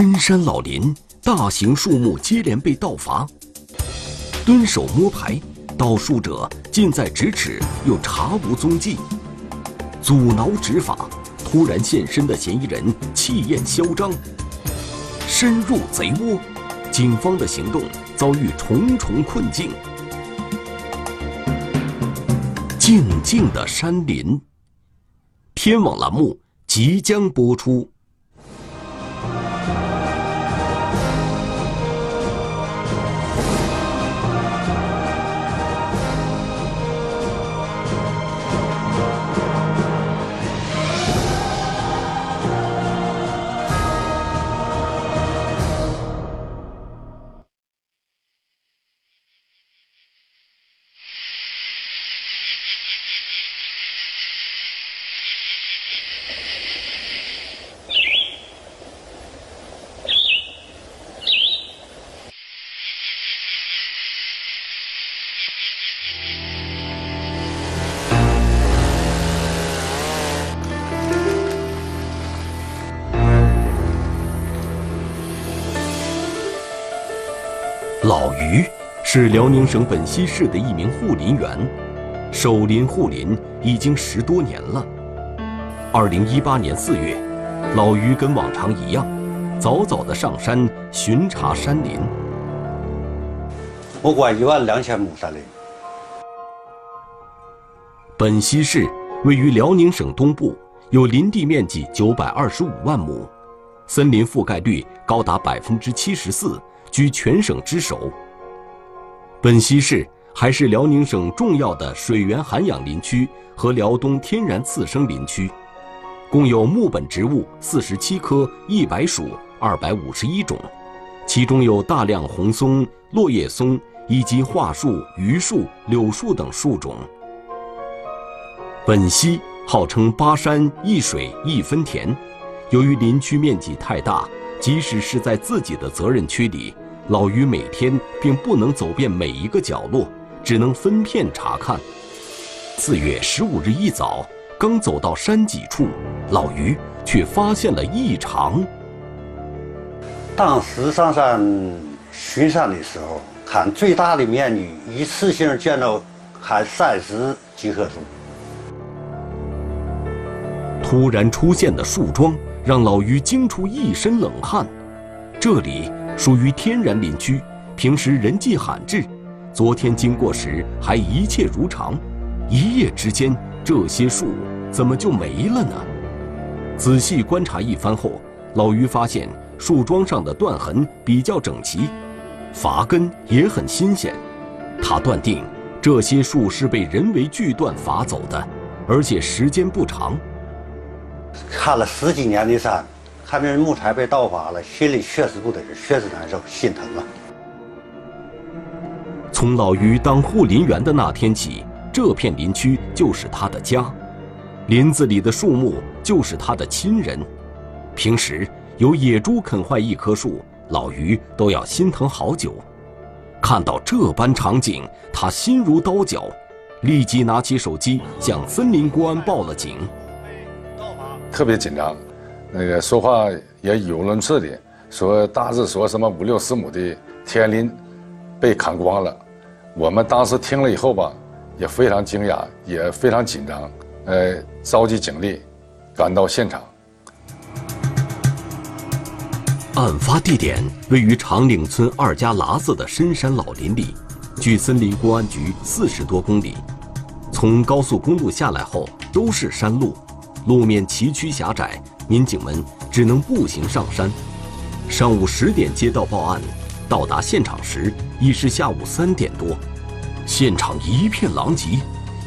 深山老林，大型树木接连被盗伐。蹲守摸排，盗树者近在咫尺，又查无踪迹。阻挠执法，突然现身的嫌疑人气焰嚣张。深入贼窝，警方的行动遭遇重重困境。静静的山林。天网栏目即将播出。老于是辽宁省本溪市的一名护林员，守林护林已经十多年了。二零一八年四月，老于跟往常一样，早早的上山巡查山林。我管一万两千亩山林。本溪市位于辽宁省东部，有林地面积九百二十五万亩，森林覆盖率高达百分之七十四。居全省之首。本溪市还是辽宁省重要的水源涵养林区和辽东天然次生林区，共有木本植物四十七棵、一百属二百五十一种，其中有大量红松、落叶松以及桦树、榆树、柳树等树种。本溪号称八山一水一分田，由于林区面积太大。即使是在自己的责任区里，老于每天并不能走遍每一个角落，只能分片查看。四月十五日一早，刚走到山脊处，老于却发现了异常。当时上山巡山的时候，看最大的面积，一次性见到还三十几棵树。突然出现的树桩。让老于惊出一身冷汗。这里属于天然林区，平时人迹罕至。昨天经过时还一切如常，一夜之间这些树怎么就没了呢？仔细观察一番后，老于发现树桩上的断痕比较整齐，伐根也很新鲜。他断定这些树是被人为锯断伐走的，而且时间不长。看了十几年的山，看这木材被盗伐了，心里确实不得劲，确实难受，心疼啊！从老于当护林员的那天起，这片林区就是他的家，林子里的树木就是他的亲人。平时有野猪啃坏一棵树，老于都要心疼好久。看到这般场景，他心如刀绞，立即拿起手机向森林公安报了警。特别紧张，那个说话也语无伦次的，说大致说什么五六十亩的天林被砍光了。我们当时听了以后吧，也非常惊讶，也非常紧张，呃，召集警力赶到现场。案发地点位于长岭村二家喇子的深山老林里，距森林公安局四十多公里。从高速公路下来后都是山路。路面崎岖狭窄，民警们只能步行上山。上午十点接到报案，到达现场时已是下午三点多。现场一片狼藉，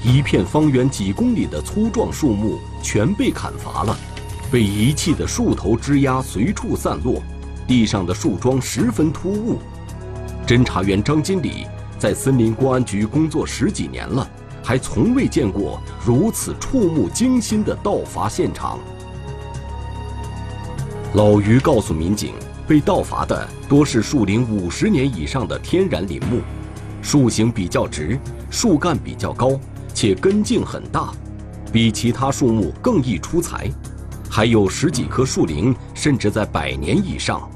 一片方圆几公里的粗壮树木全被砍伐了，被遗弃的树头枝丫随处散落，地上的树桩十分突兀。侦查员张经理在森林公安局工作十几年了。还从未见过如此触目惊心的盗伐现场。老于告诉民警，被盗伐的多是树龄五十年以上的天然林木，树形比较直，树干比较高，且根茎很大，比其他树木更易出材。还有十几棵树龄甚至在百年以上，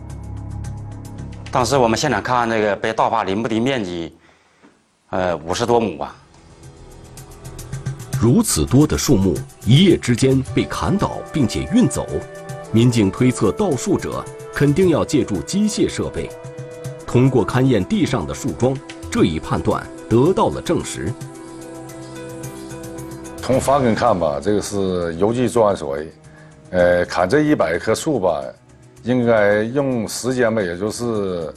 当时我们现场看那个被盗伐林木的面积，呃，五十多亩啊。如此多的树木一夜之间被砍倒并且运走，民警推测盗树者肯定要借助机械设备。通过勘验地上的树桩，这一判断得到了证实。从发根看吧，这个是邮寄作案所为，呃，砍这一百棵树吧，应该用时间吧，也就是，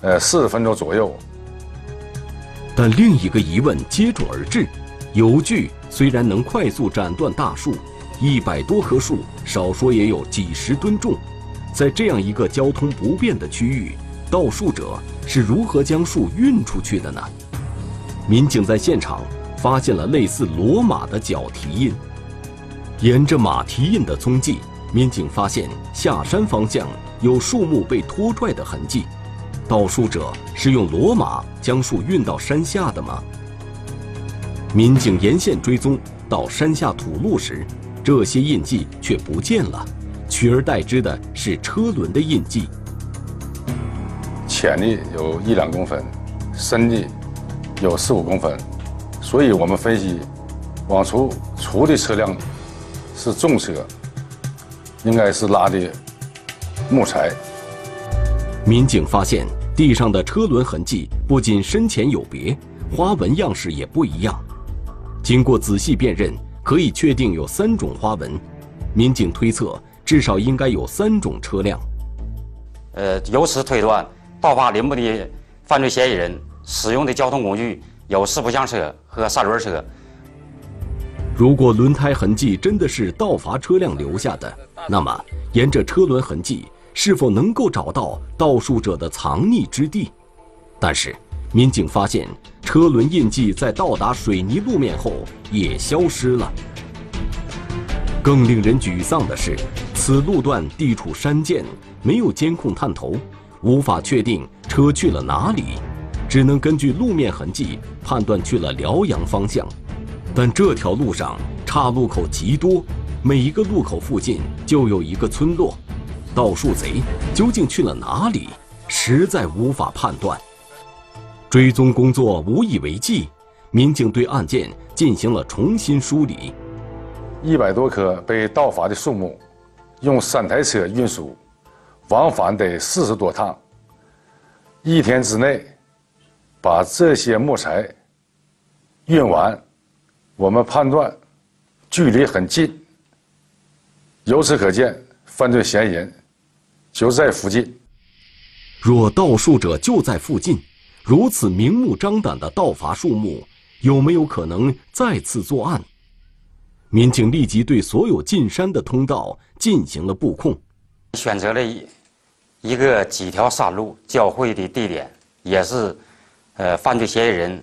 呃，四十分钟左右。但另一个疑问接踵而至：邮锯虽然能快速斩断大树，一百多棵树少说也有几十吨重，在这样一个交通不便的区域，盗树者是如何将树运出去的呢？民警在现场。发现了类似骡马的脚蹄印，沿着马蹄印的踪迹，民警发现下山方向有树木被拖拽的痕迹。盗树者是用骡马将树运到山下的吗？民警沿线追踪到山下土路时，这些印记却不见了，取而代之的是车轮的印记。浅的有一两公分，深的有四五公分。所以我们分析，往出出的车辆是重车，应该是拉的木材。民警发现地上的车轮痕迹不仅深浅有别，花纹样式也不一样。经过仔细辨认，可以确定有三种花纹。民警推测，至少应该有三种车辆。呃，由此推断，盗伐林木的犯罪嫌疑人使用的交通工具。有四不像车和三轮车。如果轮胎痕迹真的是盗伐车辆留下的，那么沿着车轮痕迹，是否能够找到盗树者的藏匿之地？但是，民警发现车轮印记在到达水泥路面后也消失了。更令人沮丧的是，此路段地处山涧，没有监控探头，无法确定车去了哪里。只能根据路面痕迹判断去了辽阳方向，但这条路上岔路口极多，每一个路口附近就有一个村落，盗树贼究竟去了哪里，实在无法判断。追踪工作无以为继，民警对案件进行了重新梳理。一百多棵被盗伐的树木，用三台车运输，往返得四十多趟，一天之内。把这些木材运完，我们判断距离很近。由此可见，犯罪嫌疑人就在附近。若盗树者就在附近，如此明目张胆的盗伐树木，有没有可能再次作案？民警立即对所有进山的通道进行了布控，选择了一一个几条山路交汇的地点，也是。呃，犯罪嫌疑人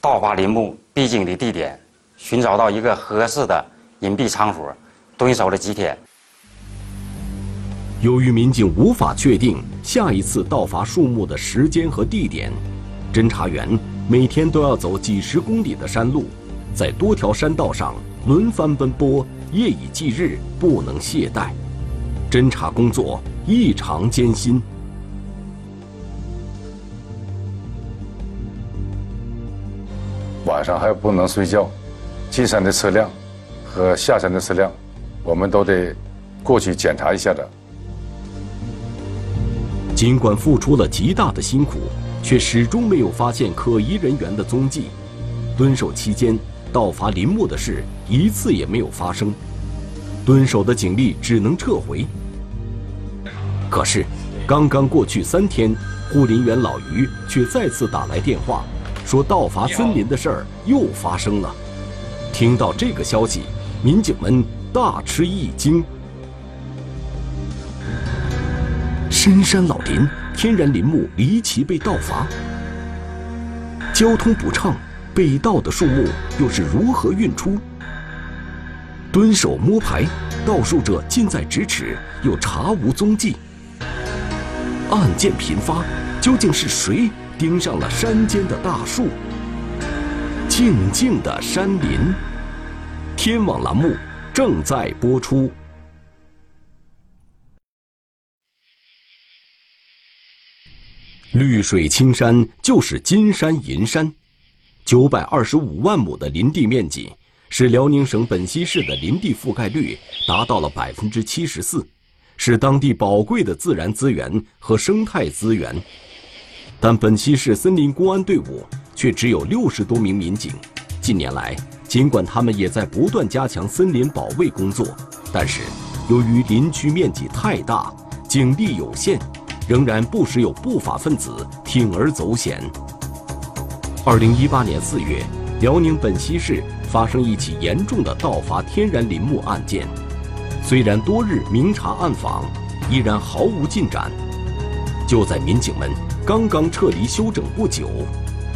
盗伐林木必经的地点，寻找到一个合适的隐蔽场所，蹲守了几天。由于民警无法确定下一次盗伐树木的时间和地点，侦查员每天都要走几十公里的山路，在多条山道上轮番奔波，夜以继日，不能懈怠，侦查工作异常艰辛。晚上还不能睡觉，进山的车辆和下山的车辆，我们都得过去检查一下的。尽管付出了极大的辛苦，却始终没有发现可疑人员的踪迹。蹲守期间，盗伐林木的事一次也没有发生，蹲守的警力只能撤回。可是，刚刚过去三天，护林员老于却再次打来电话。说盗伐森林的事儿又发生了，听到这个消息，民警们大吃一惊。深山老林，天然林木离奇被盗伐，交通不畅，被盗的树木又是如何运出？蹲守摸排，盗树者近在咫尺，又查无踪迹。案件频发，究竟是谁？盯上了山间的大树，静静的山林。天网栏目正在播出。绿水青山就是金山银山，九百二十五万亩的林地面积，使辽宁省本溪市的林地覆盖率达到了百分之七十四，是当地宝贵的自然资源和生态资源。但本溪市森林公安队伍却只有六十多名民警。近年来，尽管他们也在不断加强森林保卫工作，但是由于林区面积太大，警力有限，仍然不时有不法分子铤而走险。二零一八年四月，辽宁本溪市发生一起严重的盗伐天然林木案件，虽然多日明察暗访，依然毫无进展。就在民警们刚刚撤离休整不久，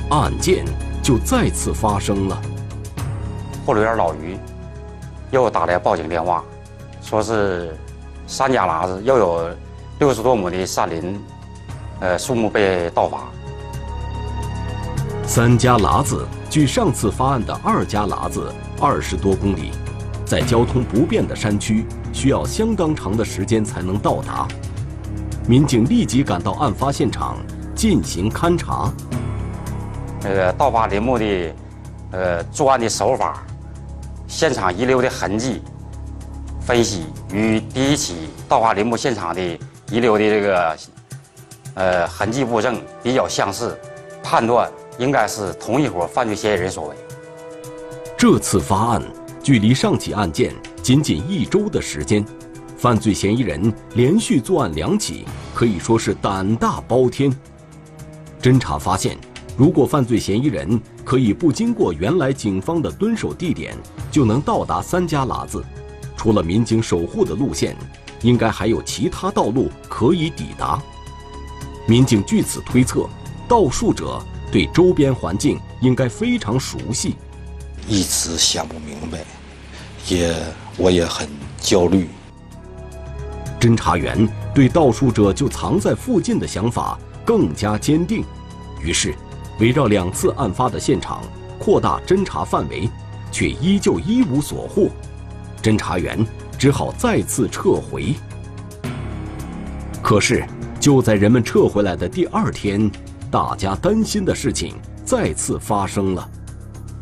案件就再次发生了。护林员老于又打来报警电话，说是三家喇子又有六十多亩的山林，呃，树木被盗伐。三家喇子距上次发案的二家喇子二十多公里，在交通不便的山区，需要相当长的时间才能到达。民警立即赶到案发现场进行勘查。那个盗伐林木的，呃，作案的手法，现场遗留的痕迹分析与第一起盗伐林木现场的遗留的这个，呃，痕迹物证比较相似，判断应该是同一伙犯罪嫌疑人所为。这次发案距离上起案件仅仅一周的时间。犯罪嫌疑人连续作案两起，可以说是胆大包天。侦查发现，如果犯罪嫌疑人可以不经过原来警方的蹲守地点，就能到达三家喇子，除了民警守护的路线，应该还有其他道路可以抵达。民警据此推测，盗树者对周边环境应该非常熟悉。一直想不明白，也我也很焦虑。侦查员对盗树者就藏在附近的想法更加坚定，于是围绕两次案发的现场扩大侦查范围，却依旧一无所获。侦查员只好再次撤回。可是就在人们撤回来的第二天，大家担心的事情再次发生了。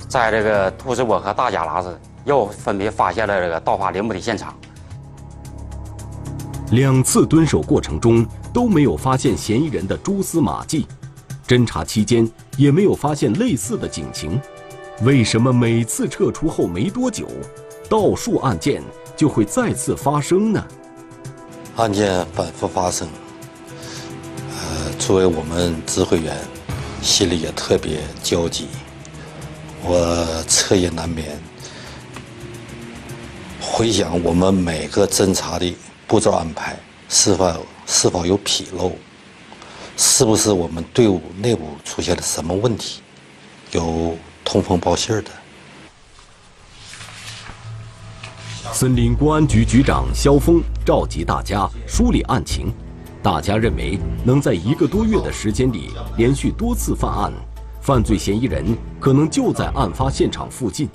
在这个兔子窝和大家拉子又分别发现了这个盗伐林木的现场。两次蹲守过程中都没有发现嫌疑人的蛛丝马迹，侦查期间也没有发现类似的警情，为什么每次撤出后没多久，盗树案件就会再次发生呢？案件反复发生，呃，作为我们指挥员，心里也特别焦急，我彻夜难眠，回想我们每个侦查的。步骤安排是否是否有纰漏？是不是我们队伍内部出现了什么问题？有通风报信的。森林公安局局长肖峰召集大家梳理案情。大家认为，能在一个多月的时间里连续多次犯案，犯罪嫌疑人可能就在案发现场附近。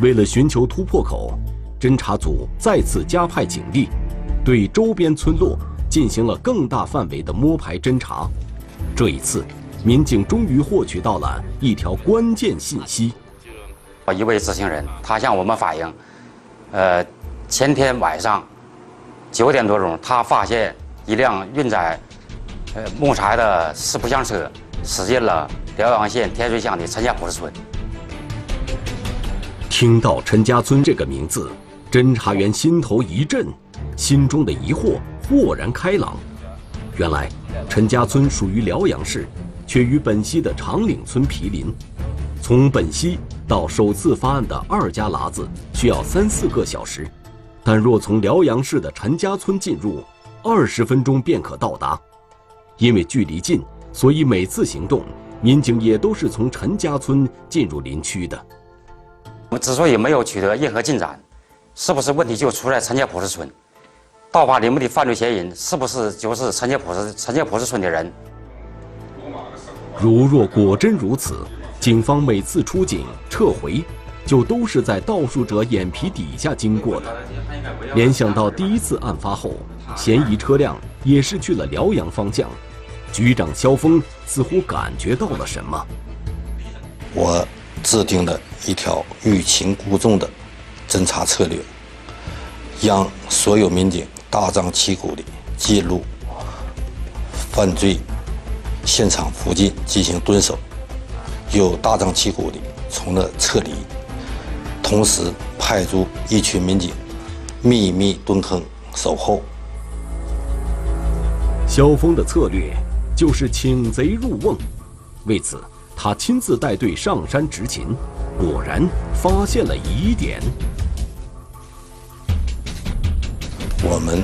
为了寻求突破口，侦查组再次加派警力。对周边村落进行了更大范围的摸排侦查，这一次，民警终于获取到了一条关键信息。一位知情人，他向我们反映，呃，前天晚上九点多钟，他发现一辆运载呃木材的四不像车驶进了辽阳县天水乡的陈家堡村。听到陈家村这个名字，侦查员心头一震。心中的疑惑豁然开朗，原来陈家村属于辽阳市，却与本溪的长岭村毗邻。从本溪到首次发案的二家喇子需要三四个小时，但若从辽阳市的陈家村进入，二十分钟便可到达。因为距离近，所以每次行动，民警也都是从陈家村进入林区的。我们之所以没有取得任何进展，是不是问题就出在陈家堡村？盗伐林木的犯罪嫌疑人是不是就是陈家堡市陈家堡市村的人？如若果真如此，警方每次出警撤回，就都是在盗树者眼皮底下经过的。联想到第一次案发后，嫌疑车辆也是去了辽阳方向，局长肖峰似乎感觉到了什么。我制定了一条欲擒故纵的侦查策略，让所有民警大张旗鼓地进入犯罪现场附近进行蹲守，又大张旗鼓地从那撤离，同时派出一群民警秘密蹲坑守候。萧峰的策略就是请贼入瓮，为此他亲自带队上山执勤，果然发现了疑点。我们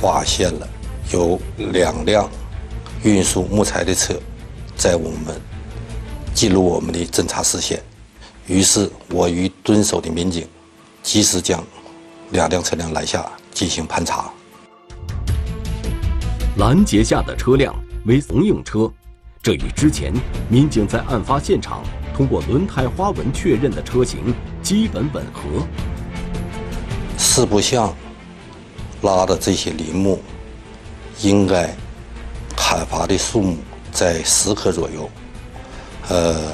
发现了有两辆运输木材的车在我们进入我们的侦查视线，于是我与蹲守的民警及时将两辆车辆拦下进行盘查。拦截下的车辆为怂用车，这与之前民警在案发现场通过轮胎花纹确认的车型基本吻合。四不像拉的这些林木，应该砍伐的树木在十棵左右。呃，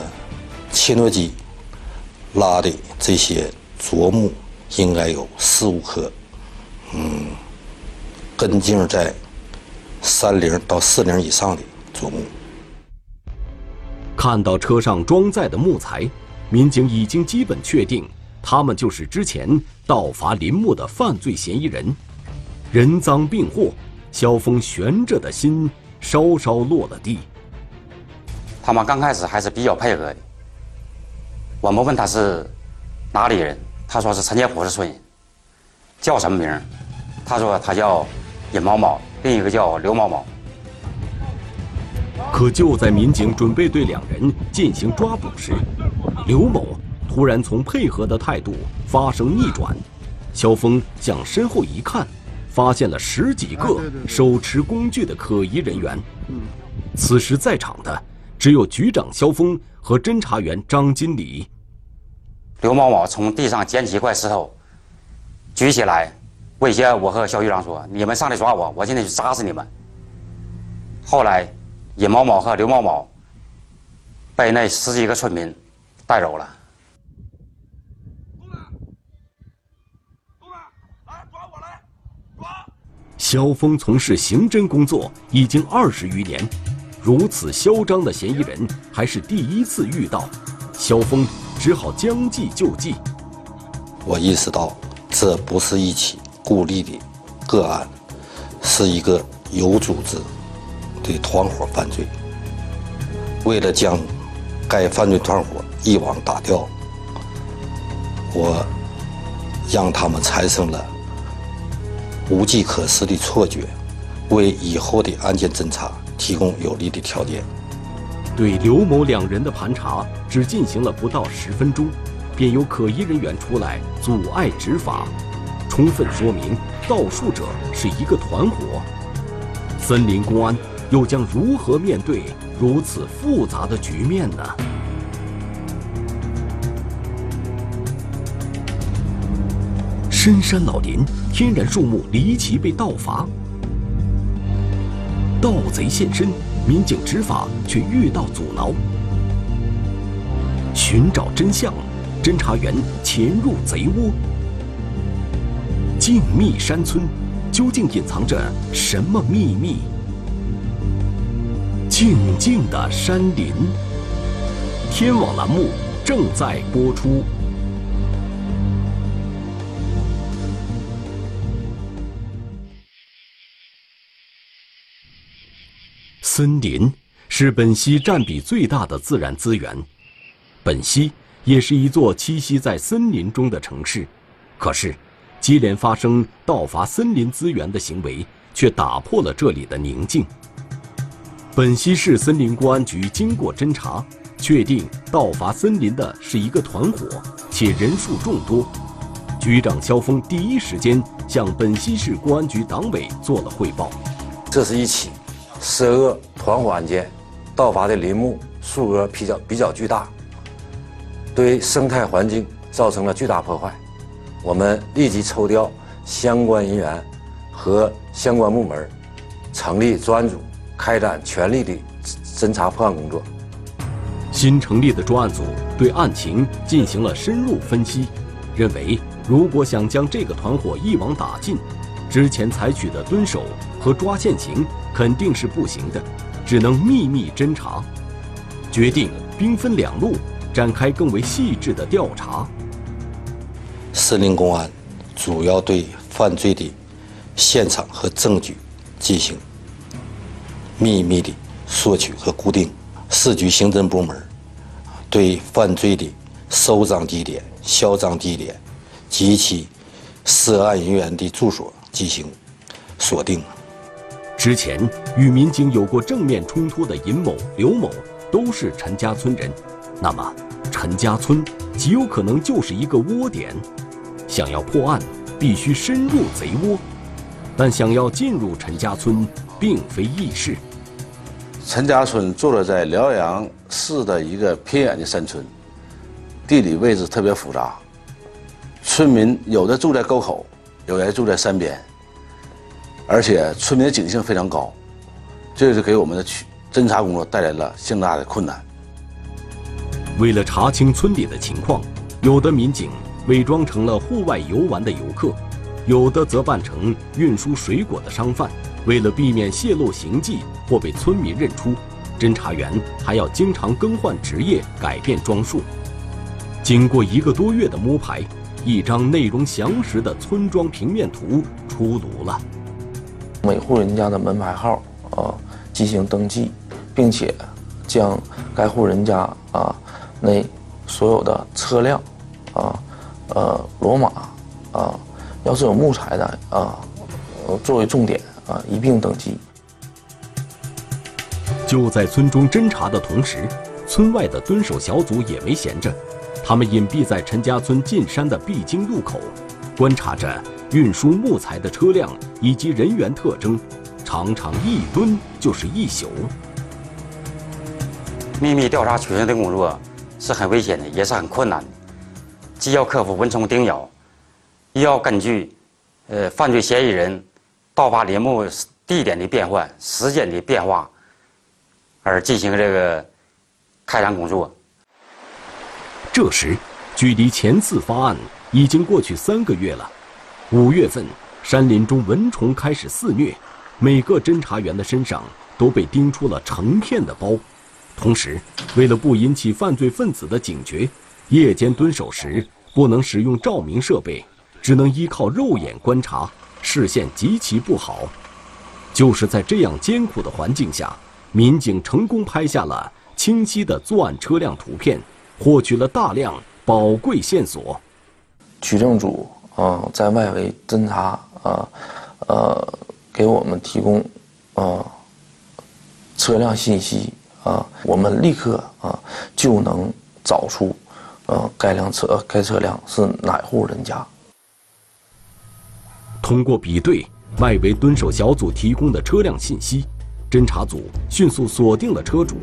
切诺基拉的这些啄木应该有四五棵。嗯，根茎在。三零到四零以上的啄木。看到车上装载的木材，民警已经基本确定，他们就是之前盗伐林木的犯罪嫌疑人。人赃并获，萧峰悬着的心稍稍落了地。他们刚开始还是比较配合的。我们问他是哪里人，他说是陈家堡市村人。叫什么名？他说他叫尹某某。另一个叫刘某某，可就在民警准备对两人进行抓捕时，刘某突然从配合的态度发生逆转。肖峰向身后一看，发现了十几个手持工具的可疑人员。此时在场的只有局长肖峰和侦查员张金礼。刘某某从地上捡起一块石头，举起来。威胁我和肖局长说：“你们上来抓我，我今天就砸死你们。”后来，尹某某和刘某某被那十几个村民带走了。肖峰从事刑侦工作已经二十余年，如此嚣张的嫌疑人还是第一次遇到，萧峰只好将计就计。我意识到，这不是一起。孤立的个案是一个有组织的团伙犯罪。为了将该犯罪团伙一网打掉，我让他们产生了无计可施的错觉，为以后的案件侦查提供有利的条件。对刘某两人的盘查只进行了不到十分钟，便有可疑人员出来阻碍执法。充分说明盗树者是一个团伙，森林公安又将如何面对如此复杂的局面呢？深山老林，天然树木离奇被盗伐，盗贼现身，民警执法却遇到阻挠。寻找真相，侦查员潜入贼窝。静谧山村，究竟隐藏着什么秘密？静静的山林。天网栏目正在播出。森林是本溪占比最大的自然资源，本溪也是一座栖息在森林中的城市，可是。接连发生盗伐森林资源的行为，却打破了这里的宁静。本溪市森林公安局经过侦查，确定盗伐森林的是一个团伙，且人数众多。局长肖峰第一时间向本溪市公安局党委做了汇报。这是一起涉恶团伙案件，盗伐的林木数额比较比较巨大，对生态环境造成了巨大破坏。我们立即抽调相关人员和相关部门，成立专案组开展全力的侦查破案工作。新成立的专案组对案情进行了深入分析，认为如果想将这个团伙一网打尽，之前采取的蹲守和抓现行肯定是不行的，只能秘密侦查，决定兵分两路，展开更为细致的调查。森林公安主要对犯罪的现场和证据进行秘密的索取和固定。市局刑侦部门对犯罪的收赃地点、销赃地点及其涉案人员的住所进行锁定。之前与民警有过正面冲突的尹某、刘某都是陈家村人，那么陈家村极有可能就是一个窝点。想要破案，必须深入贼窝，但想要进入陈家村，并非易事。陈家村坐落在辽阳市的一个偏远的山村，地理位置特别复杂。村民有的住在沟口，有的住在山边，而且村民的警性非常高，这是给我们的去侦查工作带来了相当大的困难。为了查清村里的情况，有的民警伪装成了户外游玩的游客，有的则扮成运输水果的商贩。为了避免泄露行迹或被村民认出，侦查员还要经常更换职业、改变装束。经过一个多月的摸排，一张内容详实的村庄平面图出炉了。每户人家的门牌号啊进行登记，并且将该户人家啊内所有的车辆啊呃骡马啊，要是有木材的啊作为重点。啊，一并登记。就在村中侦查的同时，村外的蹲守小组也没闲着，他们隐蔽在陈家村进山的必经路口，观察着运输木材的车辆以及人员特征，常常一蹲就是一宿。秘密调查取证的工作是很危险的，也是很困难的，既要克服蚊虫叮咬，又要根据呃犯罪嫌疑人。盗伐林木地点的变换、时间的变化，而进行这个开展工作。这时，距离前次发案已经过去三个月了。五月份，山林中蚊虫开始肆虐，每个侦查员的身上都被叮出了成片的包。同时，为了不引起犯罪分子的警觉，夜间蹲守时不能使用照明设备，只能依靠肉眼观察。视线极其不好，就是在这样艰苦的环境下，民警成功拍下了清晰的作案车辆图片，获取了大量宝贵线索。取证组啊，在外围侦查啊，呃，给我们提供啊车辆信息啊，我们立刻啊就能找出呃该辆车该车辆是哪户人家。通过比对外围蹲守小组提供的车辆信息，侦查组迅速锁定了车主，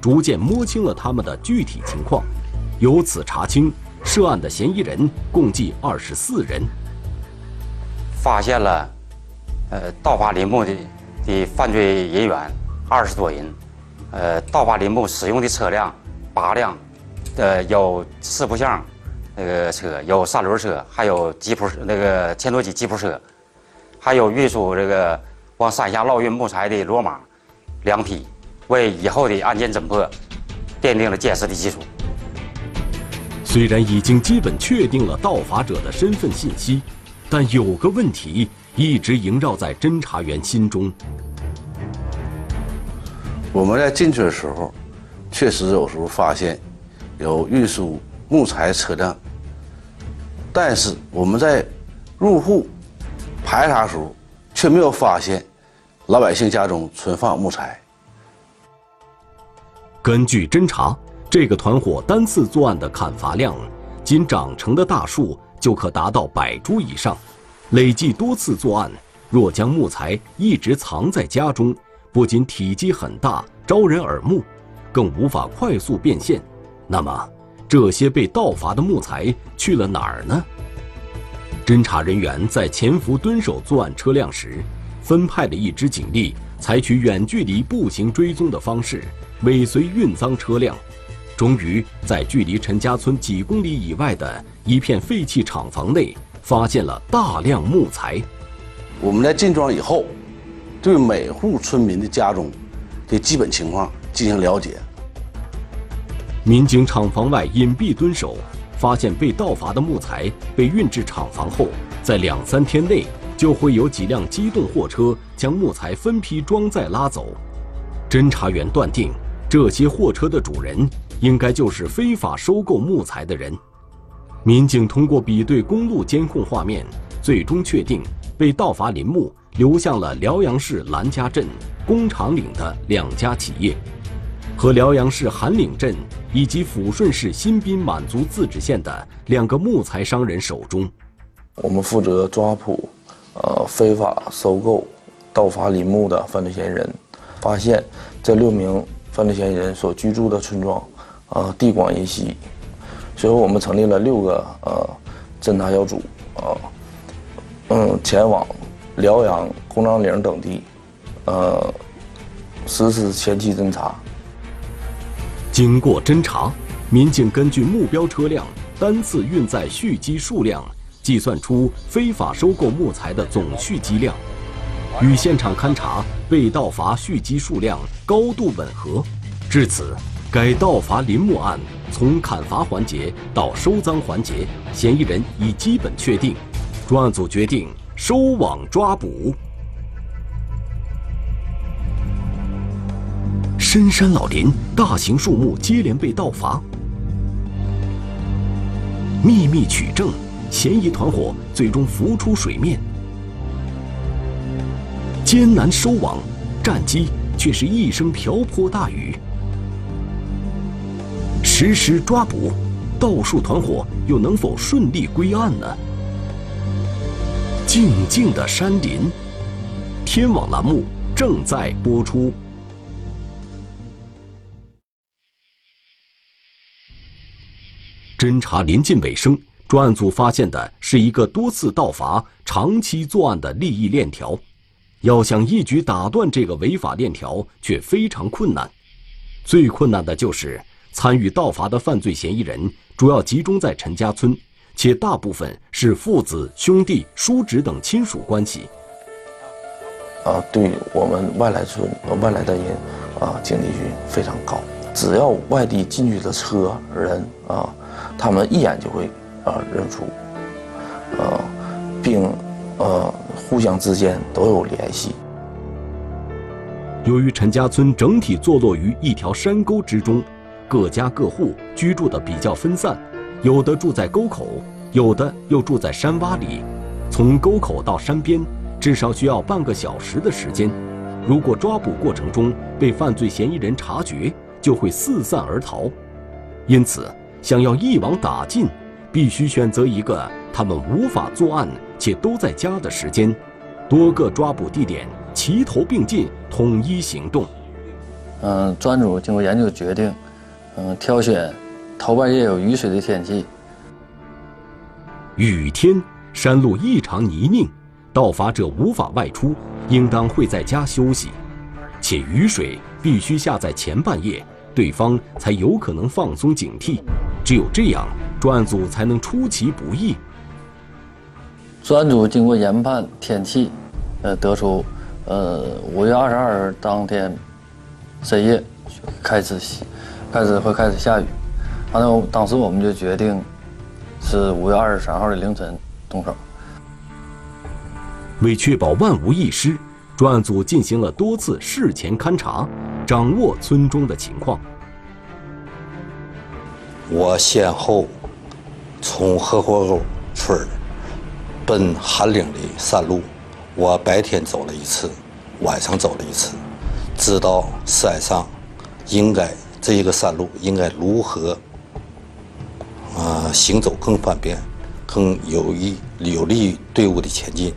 逐渐摸清了他们的具体情况，由此查清涉案的嫌疑人共计二十四人。发现了，呃，盗伐林木的的犯罪人员二十多人，呃，盗伐林木使用的车辆八辆，呃，有四不像。那个车有三轮车，还有吉普那个千多级吉普车，还有运输这个往山下捞运木材的骡马两匹，为以后的案件侦破奠定了坚实的基础。虽然已经基本确定了盗伐者的身份信息，但有个问题一直萦绕在侦查员心中。我们在进去的时候，确实有时候发现有运输。木材车辆，但是我们在入户排查时候，却没有发现老百姓家中存放木材。根据侦查，这个团伙单次作案的砍伐量，仅长成的大树就可达到百株以上。累计多次作案，若将木材一直藏在家中，不仅体积很大，招人耳目，更无法快速变现。那么，这些被盗伐的木材去了哪儿呢？侦查人员在潜伏蹲守作案车辆时，分派了一支警力采取远距离步行追踪的方式，尾随运赃车辆，终于在距离陈家村几公里以外的一片废弃厂房内发现了大量木材。我们在进庄以后，对每户村民的家中的基本情况进行了解。民警厂房外隐蔽蹲守，发现被盗伐的木材被运至厂房后，在两三天内就会有几辆机动货车将木材分批装载拉走。侦查员断定，这些货车的主人应该就是非法收购木材的人。民警通过比对公路监控画面，最终确定被盗伐林木流向了辽阳市兰家镇、工厂岭的两家企业。和辽阳市韩岭镇以及抚顺市新宾满族自治县的两个木材商人手中，我们负责抓捕，呃，非法收购、盗伐林木的犯罪嫌疑人。发现这六名犯罪嫌疑人所居住的村庄，啊，地广人稀，所以我们成立了六个呃侦查小组，啊，嗯，前往辽阳、工厂岭等地，呃，实施前期侦查。经过侦查，民警根据目标车辆单次运载蓄积数量，计算出非法收购木材的总蓄积量，与现场勘查被盗伐蓄积数量高度吻合。至此，该盗伐林木案从砍伐环节到收赃环节，嫌疑人已基本确定。专案组决定收网抓捕。深山老林，大型树木接连被盗伐，秘密取证，嫌疑团伙最终浮出水面。艰难收网，战机却是一声瓢泼大雨。实施抓捕，盗树团伙又能否顺利归案呢？静静的山林，天网栏目正在播出。侦查临近尾声，专案组发现的是一个多次盗伐、长期作案的利益链条。要想一举打断这个违法链条，却非常困难。最困难的就是参与盗伐的犯罪嫌疑人主要集中在陈家村，且大部分是父子、兄弟、叔侄等亲属关系。啊，对我们外来村、外来的人啊，警惕性非常高。只要外地进去的车人啊。他们一眼就会，啊认出，啊，并，呃互相之间都有联系。由于陈家村整体坐落于一条山沟之中，各家各户居住的比较分散，有的住在沟口，有的又住在山洼里。从沟口到山边，至少需要半个小时的时间。如果抓捕过程中被犯罪嫌疑人察觉，就会四散而逃。因此。想要一网打尽，必须选择一个他们无法作案且都在家的时间，多个抓捕地点齐头并进，统一行动。嗯，专组经过研究决定，嗯，挑选头半夜有雨水的天气。雨天，山路异常泥泞，盗伐者无法外出，应当会在家休息，且雨水必须下在前半夜。对方才有可能放松警惕，只有这样，专案组才能出其不意。专案组经过研判天气，呃，得出，呃，五月二十二日当天深夜开始，开始会开始下雨。完了，当时我们就决定是五月二十三号的凌晨动手。为确保万无一失。专案组进行了多次事前勘查，掌握村中的情况。我先后从河河沟村奔韩岭的山路，我白天走了一次，晚上走了一次，知道山上应该这一个山路应该如何啊行走更方便，更有益有利于队伍的前进。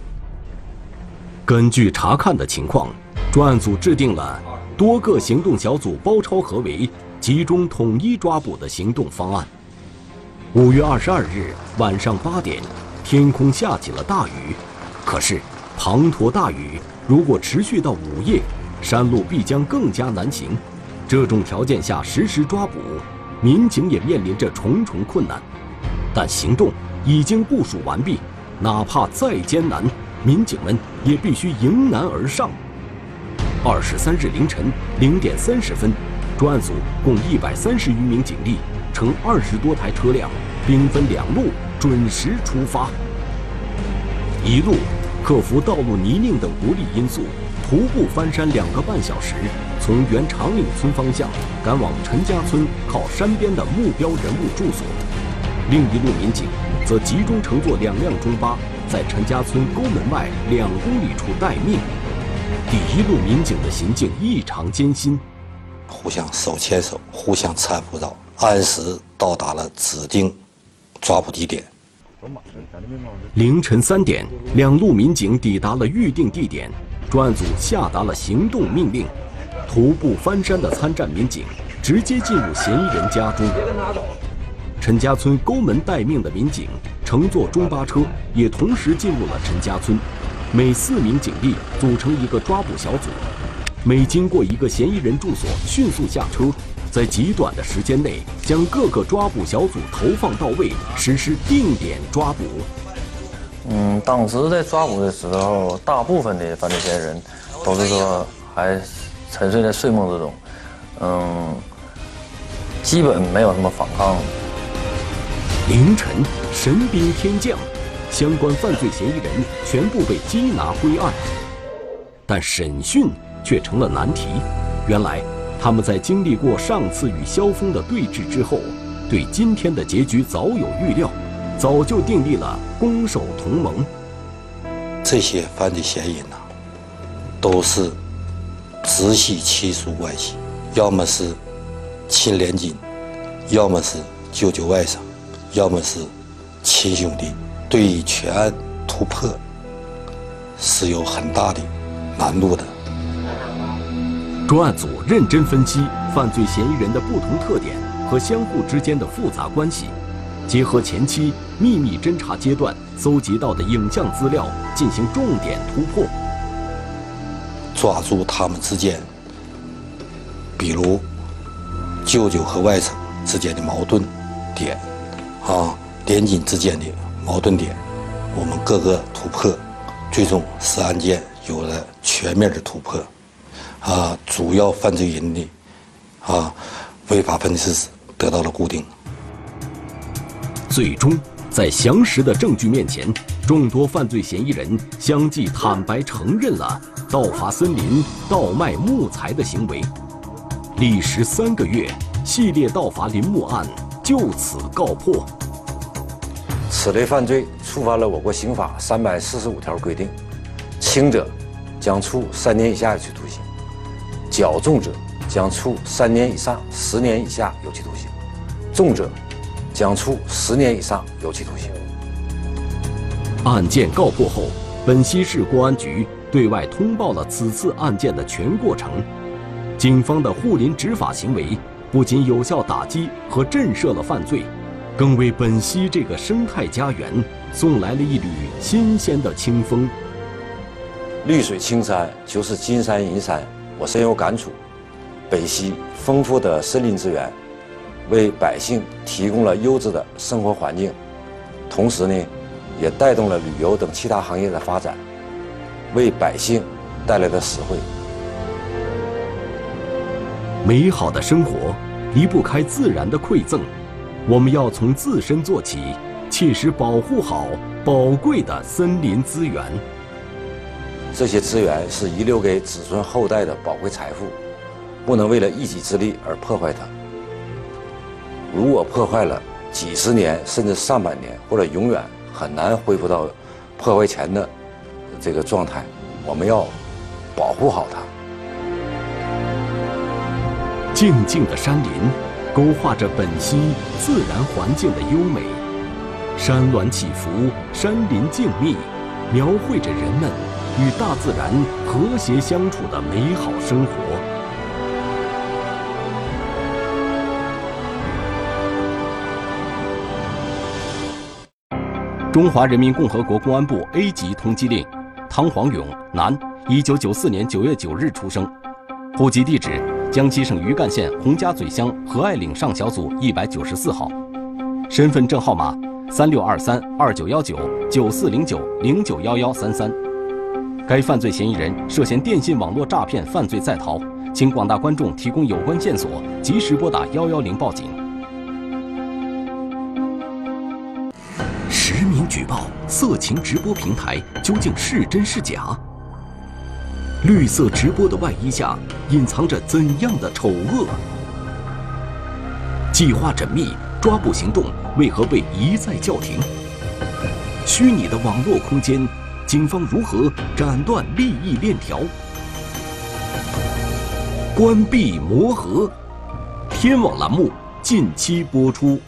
根据查看的情况，专案组制定了多个行动小组包抄合围、集中统一抓捕的行动方案。五月二十二日晚上八点，天空下起了大雨。可是，滂沱大雨如果持续到午夜，山路必将更加难行。这种条件下实施抓捕，民警也面临着重重困难。但行动已经部署完毕，哪怕再艰难，民警们也必须迎难而上。二十三日凌晨零点三十分，专案组共一百三十余名警力，乘二十多台车辆，兵分两路，准时出发。一路克服道路泥泞等不利因素，徒步翻山两个半小时，从原长岭村方向赶往陈家村靠山边的目标人物住所。另一路民警则集中乘坐两辆中巴，在陈家村沟门外两公里处待命。第一路民警的行径异常艰辛，互相手牵手，互相搀扶着，按时到达了指定抓捕地点。凌晨三点，两路民警抵达了预定地点，专案组下达了行动命令。徒步翻山的参战民警直接进入嫌疑人家中。陈家村沟门待命的民警乘坐中巴车，也同时进入了陈家村。每四名警力组成一个抓捕小组，每经过一个嫌疑人住所，迅速下车，在极短的时间内将各个抓捕小组投放到位，实施定点抓捕。嗯，当时在抓捕的时候，大部分的犯罪嫌疑人都是说还沉睡在睡梦之中，嗯，基本没有什么反抗。凌晨，神兵天降。相关犯罪嫌疑人全部被缉拿归案，但审讯却成了难题。原来，他们在经历过上次与萧峰的对峙之后，对今天的结局早有预料，早就订立了攻守同盟。这些犯罪嫌疑人呐，都是直系亲属关系，要么是亲连襟，要么是舅舅外甥，要么是亲兄弟。对全案突破是有很大的难度的。专案组认真分析犯罪嫌疑人的不同特点和相互之间的复杂关系，结合前期秘密侦查阶段搜集到的影像资料进行重点突破，抓住他们之间，比如舅舅和外甥之间的矛盾点，啊，连襟之间的。矛盾点，我们各个突破，最终使案件有了全面的突破，啊，主要犯罪人的啊违法分子得到了固定。最终，在详实的证据面前，众多犯罪嫌疑人相继坦白承认了盗伐森林、盗卖木材的行为。历时三个月，系列盗伐林木案就此告破。此类犯罪触犯了我国刑法三百四十五条规定，轻者将处三年以下有期徒刑，较重者将处三年以上十年以下有期徒刑，重者将处十年以上有期徒刑。案件告破后，本溪市公安局对外通报了此次案件的全过程。警方的护林执法行为不仅有效打击和震慑了犯罪。更为本溪这个生态家园送来了一缕新鲜的清风。绿水青山就是金山银山，我深有感触。北溪丰富的森林资源，为百姓提供了优质的生活环境，同时呢，也带动了旅游等其他行业的发展，为百姓带来了实惠。美好的生活离不开自然的馈赠。我们要从自身做起，切实保护好宝贵的森林资源。这些资源是遗留给子孙后代的宝贵财富，不能为了一己之力而破坏它。如果破坏了，几十年甚至上百年或者永远很难恢复到破坏前的这个状态。我们要保护好它。静静的山林。勾画着本溪自然环境的优美，山峦起伏，山林静谧，描绘着人们与大自然和谐相处的美好生活。中华人民共和国公安部 A 级通缉令：汤黄勇，男，一九九四年九月九日出生，户籍地址：江西省余干县洪家嘴乡和爱岭上小组一百九十四号。身份证号码：三六二三二九幺九九四零九零九幺幺三三。该犯罪嫌疑人涉嫌电信网络诈骗犯罪在逃，请广大观众提供有关线索，及时拨打幺幺零报警。报色情直播平台究竟是真是假？绿色直播的外衣下隐藏着怎样的丑恶？计划缜密，抓捕行动为何被一再叫停？虚拟的网络空间。警方如何斩断利益链条？关闭魔盒，天网栏目近期播出。